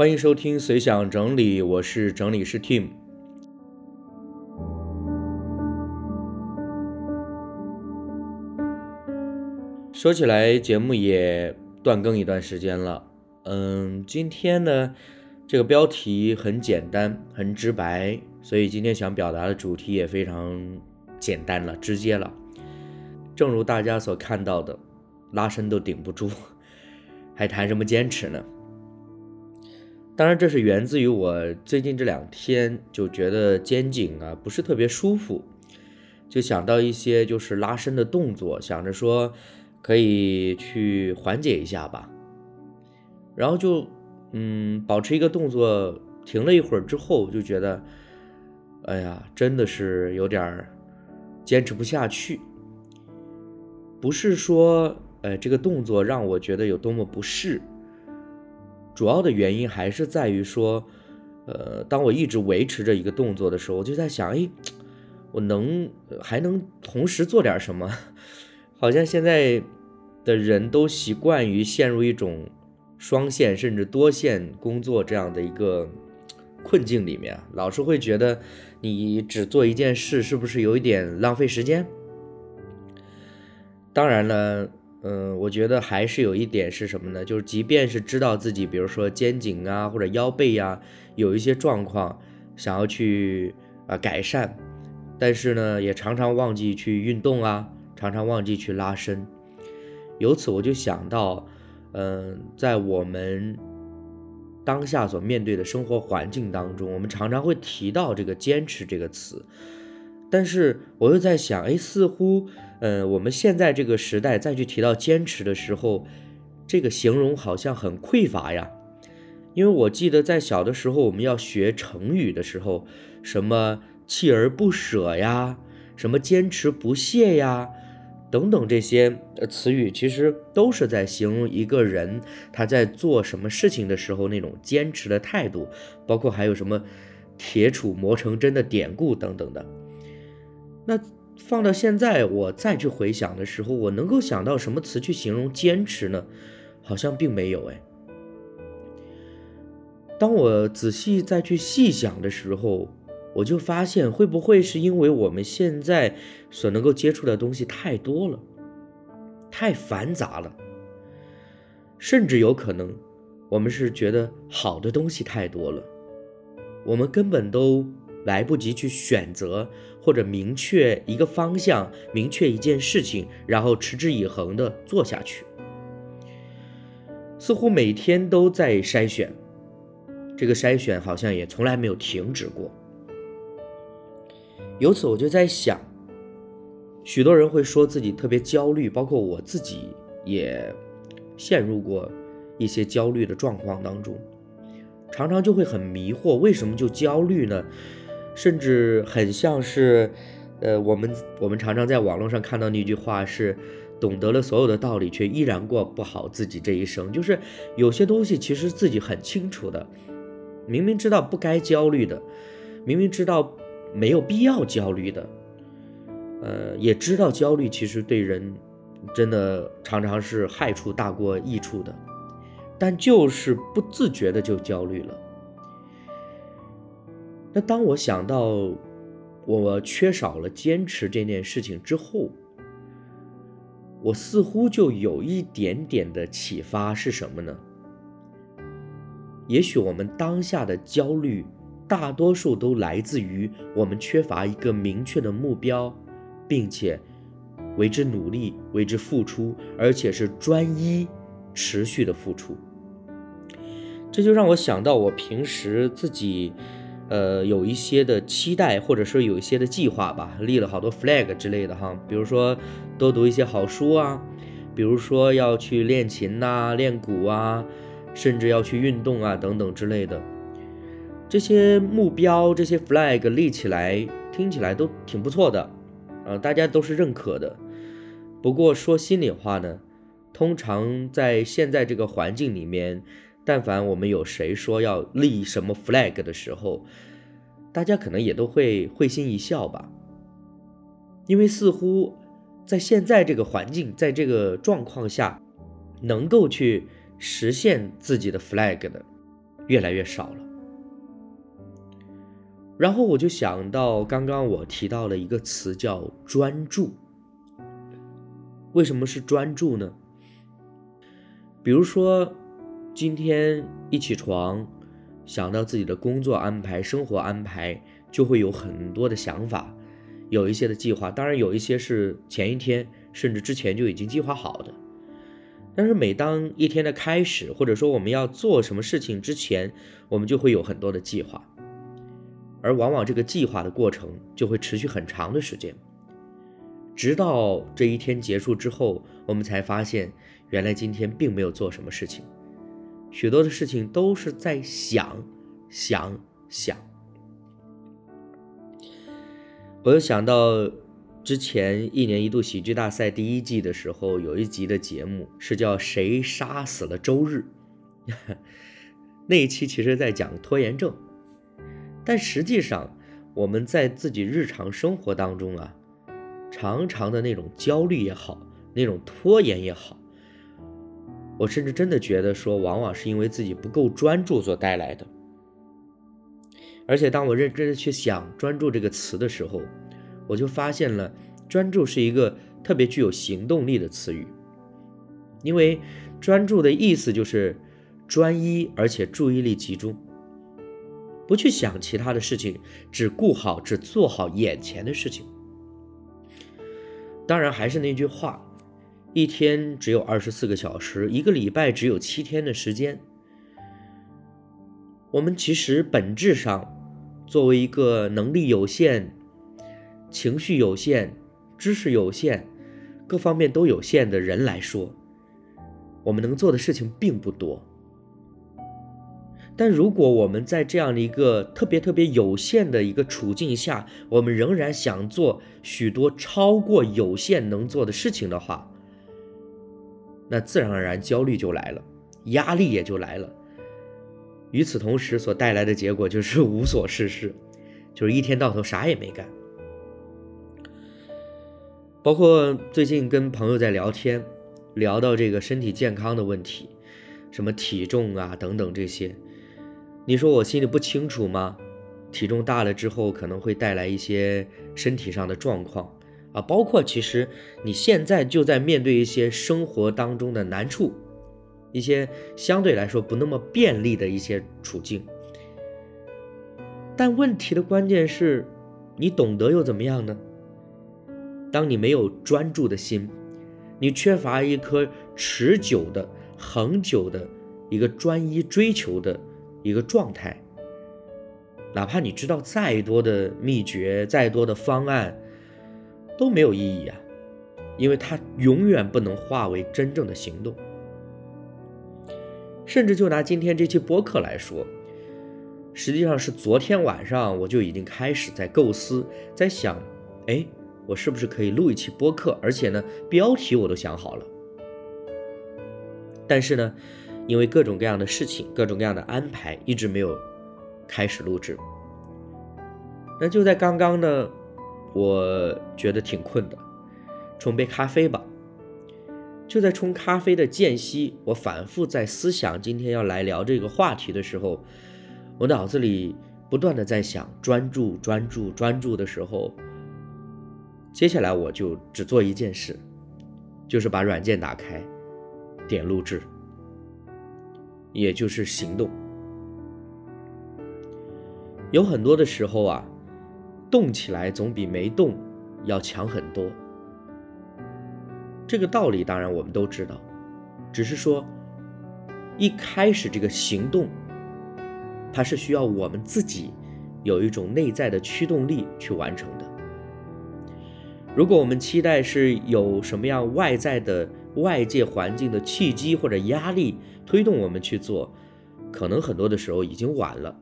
欢迎收听随想整理，我是整理师 Tim。说起来，节目也断更一段时间了。嗯，今天呢，这个标题很简单，很直白，所以今天想表达的主题也非常简单了，直接了。正如大家所看到的，拉伸都顶不住，还谈什么坚持呢？当然，这是源自于我最近这两天就觉得肩颈啊不是特别舒服，就想到一些就是拉伸的动作，想着说可以去缓解一下吧。然后就嗯保持一个动作，停了一会儿之后，就觉得哎呀，真的是有点坚持不下去。不是说呃这个动作让我觉得有多么不适。主要的原因还是在于说，呃，当我一直维持着一个动作的时候，我就在想，哎，我能还能同时做点什么？好像现在的人都习惯于陷入一种双线甚至多线工作这样的一个困境里面，老是会觉得你只做一件事是不是有一点浪费时间？当然了。嗯，我觉得还是有一点是什么呢？就是即便是知道自己，比如说肩颈啊或者腰背呀有一些状况，想要去啊改善，但是呢也常常忘记去运动啊，常常忘记去拉伸。由此我就想到，嗯，在我们当下所面对的生活环境当中，我们常常会提到这个坚持这个词，但是我又在想，哎，似乎。嗯，我们现在这个时代再去提到坚持的时候，这个形容好像很匮乏呀。因为我记得在小的时候，我们要学成语的时候，什么锲而不舍呀，什么坚持不懈呀，等等这些词语，其实都是在形容一个人他在做什么事情的时候那种坚持的态度，包括还有什么铁杵磨成针的典故等等的。那。放到现在，我再去回想的时候，我能够想到什么词去形容坚持呢？好像并没有哎。当我仔细再去细想的时候，我就发现，会不会是因为我们现在所能够接触的东西太多了，太繁杂了，甚至有可能，我们是觉得好的东西太多了，我们根本都。来不及去选择或者明确一个方向，明确一件事情，然后持之以恒的做下去，似乎每天都在筛选，这个筛选好像也从来没有停止过。由此我就在想，许多人会说自己特别焦虑，包括我自己也陷入过一些焦虑的状况当中，常常就会很迷惑，为什么就焦虑呢？甚至很像是，呃，我们我们常常在网络上看到那句话是，懂得了所有的道理，却依然过不好自己这一生。就是有些东西其实自己很清楚的，明明知道不该焦虑的，明明知道没有必要焦虑的，呃，也知道焦虑其实对人真的常常是害处大过益处的，但就是不自觉的就焦虑了。那当我想到我缺少了坚持这件事情之后，我似乎就有一点点的启发是什么呢？也许我们当下的焦虑，大多数都来自于我们缺乏一个明确的目标，并且为之努力、为之付出，而且是专一、持续的付出。这就让我想到我平时自己。呃，有一些的期待，或者说有一些的计划吧，立了好多 flag 之类的哈，比如说多读一些好书啊，比如说要去练琴呐、练鼓啊，甚至要去运动啊等等之类的。这些目标、这些 flag 立起来，听起来都挺不错的，呃，大家都是认可的。不过说心里话呢，通常在现在这个环境里面。但凡我们有谁说要立什么 flag 的时候，大家可能也都会会心一笑吧，因为似乎在现在这个环境，在这个状况下，能够去实现自己的 flag 的越来越少了。然后我就想到刚刚我提到了一个词叫专注。为什么是专注呢？比如说，今天一起床，想到自己的工作安排、生活安排，就会有很多的想法，有一些的计划。当然，有一些是前一天甚至之前就已经计划好的。但是，每当一天的开始，或者说我们要做什么事情之前，我们就会有很多的计划，而往往这个计划的过程就会持续很长的时间。直到这一天结束之后，我们才发现，原来今天并没有做什么事情，许多的事情都是在想，想，想。我又想到，之前一年一度喜剧大赛第一季的时候，有一集的节目是叫《谁杀死了周日》，那一期其实在讲拖延症，但实际上我们在自己日常生活当中啊。常常的那种焦虑也好，那种拖延也好，我甚至真的觉得说，往往是因为自己不够专注所带来的。而且，当我认真的去想“专注”这个词的时候，我就发现了，专注是一个特别具有行动力的词语。因为专注的意思就是专一，而且注意力集中，不去想其他的事情，只顾好，只做好眼前的事情。当然，还是那句话，一天只有二十四个小时，一个礼拜只有七天的时间。我们其实本质上，作为一个能力有限、情绪有限、知识有限、各方面都有限的人来说，我们能做的事情并不多。但如果我们在这样的一个特别特别有限的一个处境下，我们仍然想做许多超过有限能做的事情的话，那自然而然焦虑就来了，压力也就来了。与此同时，所带来的结果就是无所事事，就是一天到头啥也没干。包括最近跟朋友在聊天，聊到这个身体健康的问题，什么体重啊等等这些。你说我心里不清楚吗？体重大了之后可能会带来一些身体上的状况啊，包括其实你现在就在面对一些生活当中的难处，一些相对来说不那么便利的一些处境。但问题的关键是，你懂得又怎么样呢？当你没有专注的心，你缺乏一颗持久的、恒久的一个专一追求的。一个状态，哪怕你知道再多的秘诀、再多的方案，都没有意义啊，因为它永远不能化为真正的行动。甚至就拿今天这期播客来说，实际上是昨天晚上我就已经开始在构思，在想，哎，我是不是可以录一期播客？而且呢，标题我都想好了。但是呢。因为各种各样的事情，各种各样的安排，一直没有开始录制。那就在刚刚呢，我觉得挺困的，冲杯咖啡吧。就在冲咖啡的间隙，我反复在思想今天要来聊这个话题的时候，我脑子里不断的在想专注、专注、专注的时候，接下来我就只做一件事，就是把软件打开，点录制。也就是行动，有很多的时候啊，动起来总比没动要强很多。这个道理当然我们都知道，只是说一开始这个行动，它是需要我们自己有一种内在的驱动力去完成的。如果我们期待是有什么样外在的，外界环境的契机或者压力推动我们去做，可能很多的时候已经晚了。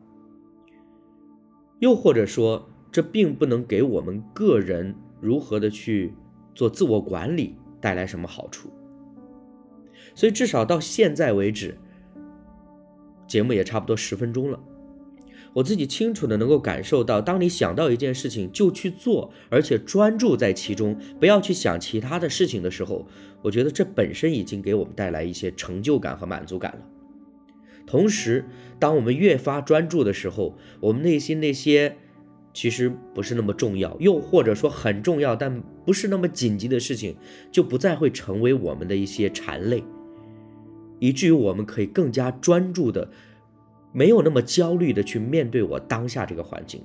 又或者说，这并不能给我们个人如何的去做自我管理带来什么好处。所以，至少到现在为止，节目也差不多十分钟了。我自己清楚的能够感受到，当你想到一件事情就去做，而且专注在其中，不要去想其他的事情的时候，我觉得这本身已经给我们带来一些成就感和满足感了。同时，当我们越发专注的时候，我们内心那些其实不是那么重要，又或者说很重要但不是那么紧急的事情，就不再会成为我们的一些缠累，以至于我们可以更加专注的，没有那么焦虑的去面对我当下这个环境。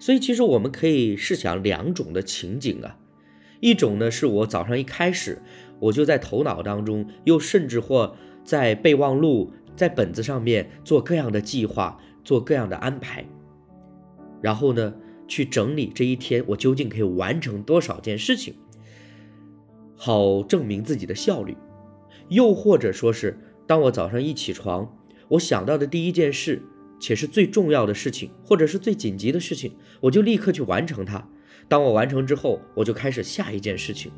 所以，其实我们可以试想两种的情景啊，一种呢是我早上一开始，我就在头脑当中，又甚至或在备忘录、在本子上面做各样的计划，做各样的安排，然后呢去整理这一天我究竟可以完成多少件事情，好证明自己的效率；又或者说是当我早上一起床，我想到的第一件事。且是最重要的事情，或者是最紧急的事情，我就立刻去完成它。当我完成之后，我就开始下一件事情。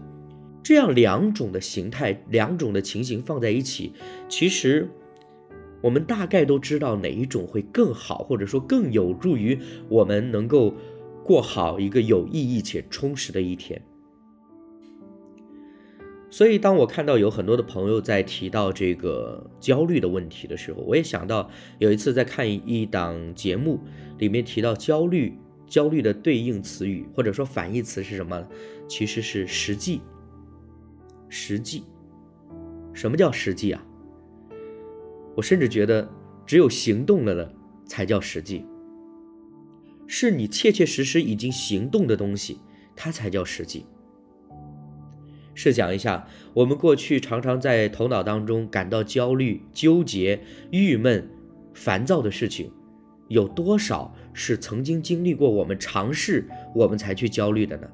这样两种的形态、两种的情形放在一起，其实我们大概都知道哪一种会更好，或者说更有助于我们能够过好一个有意义且充实的一天。所以，当我看到有很多的朋友在提到这个焦虑的问题的时候，我也想到有一次在看一档节目，里面提到焦虑，焦虑的对应词语或者说反义词是什么？其实是实际。实际，什么叫实际啊？我甚至觉得，只有行动了的才叫实际，是你切切实实已经行动的东西，它才叫实际。试想一下，我们过去常常在头脑当中感到焦虑、纠结、郁闷、烦躁的事情，有多少是曾经经历过我们尝试，我们才去焦虑的呢？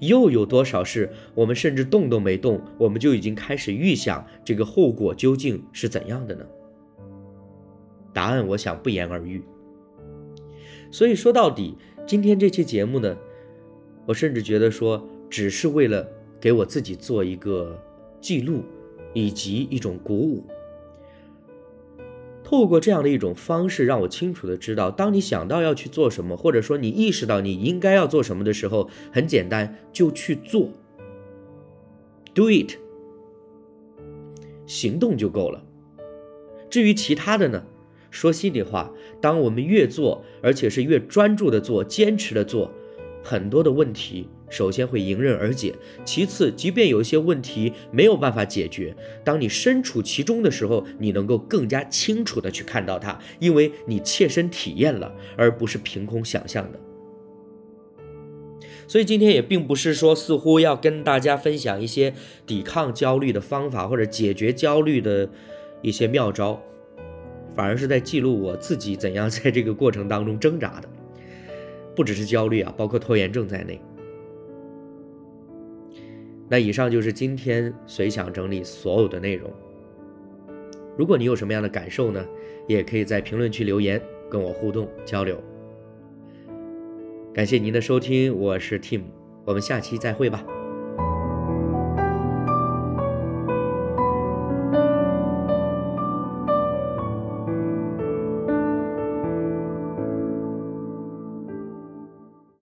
又有多少是我们甚至动都没动，我们就已经开始预想这个后果究竟是怎样的呢？答案我想不言而喻。所以说到底，今天这期节目呢，我甚至觉得说，只是为了。给我自己做一个记录，以及一种鼓舞。透过这样的一种方式，让我清楚的知道，当你想到要去做什么，或者说你意识到你应该要做什么的时候，很简单，就去做，do it，行动就够了。至于其他的呢，说心里话，当我们越做，而且是越专注的做，坚持的做，很多的问题。首先会迎刃而解，其次，即便有一些问题没有办法解决，当你身处其中的时候，你能够更加清楚的去看到它，因为你切身体验了，而不是凭空想象的。所以今天也并不是说似乎要跟大家分享一些抵抗焦虑的方法或者解决焦虑的一些妙招，反而是在记录我自己怎样在这个过程当中挣扎的，不只是焦虑啊，包括拖延症在内。那以上就是今天随想整理所有的内容。如果你有什么样的感受呢，也可以在评论区留言跟我互动交流。感谢您的收听，我是 Tim，我们下期再会吧。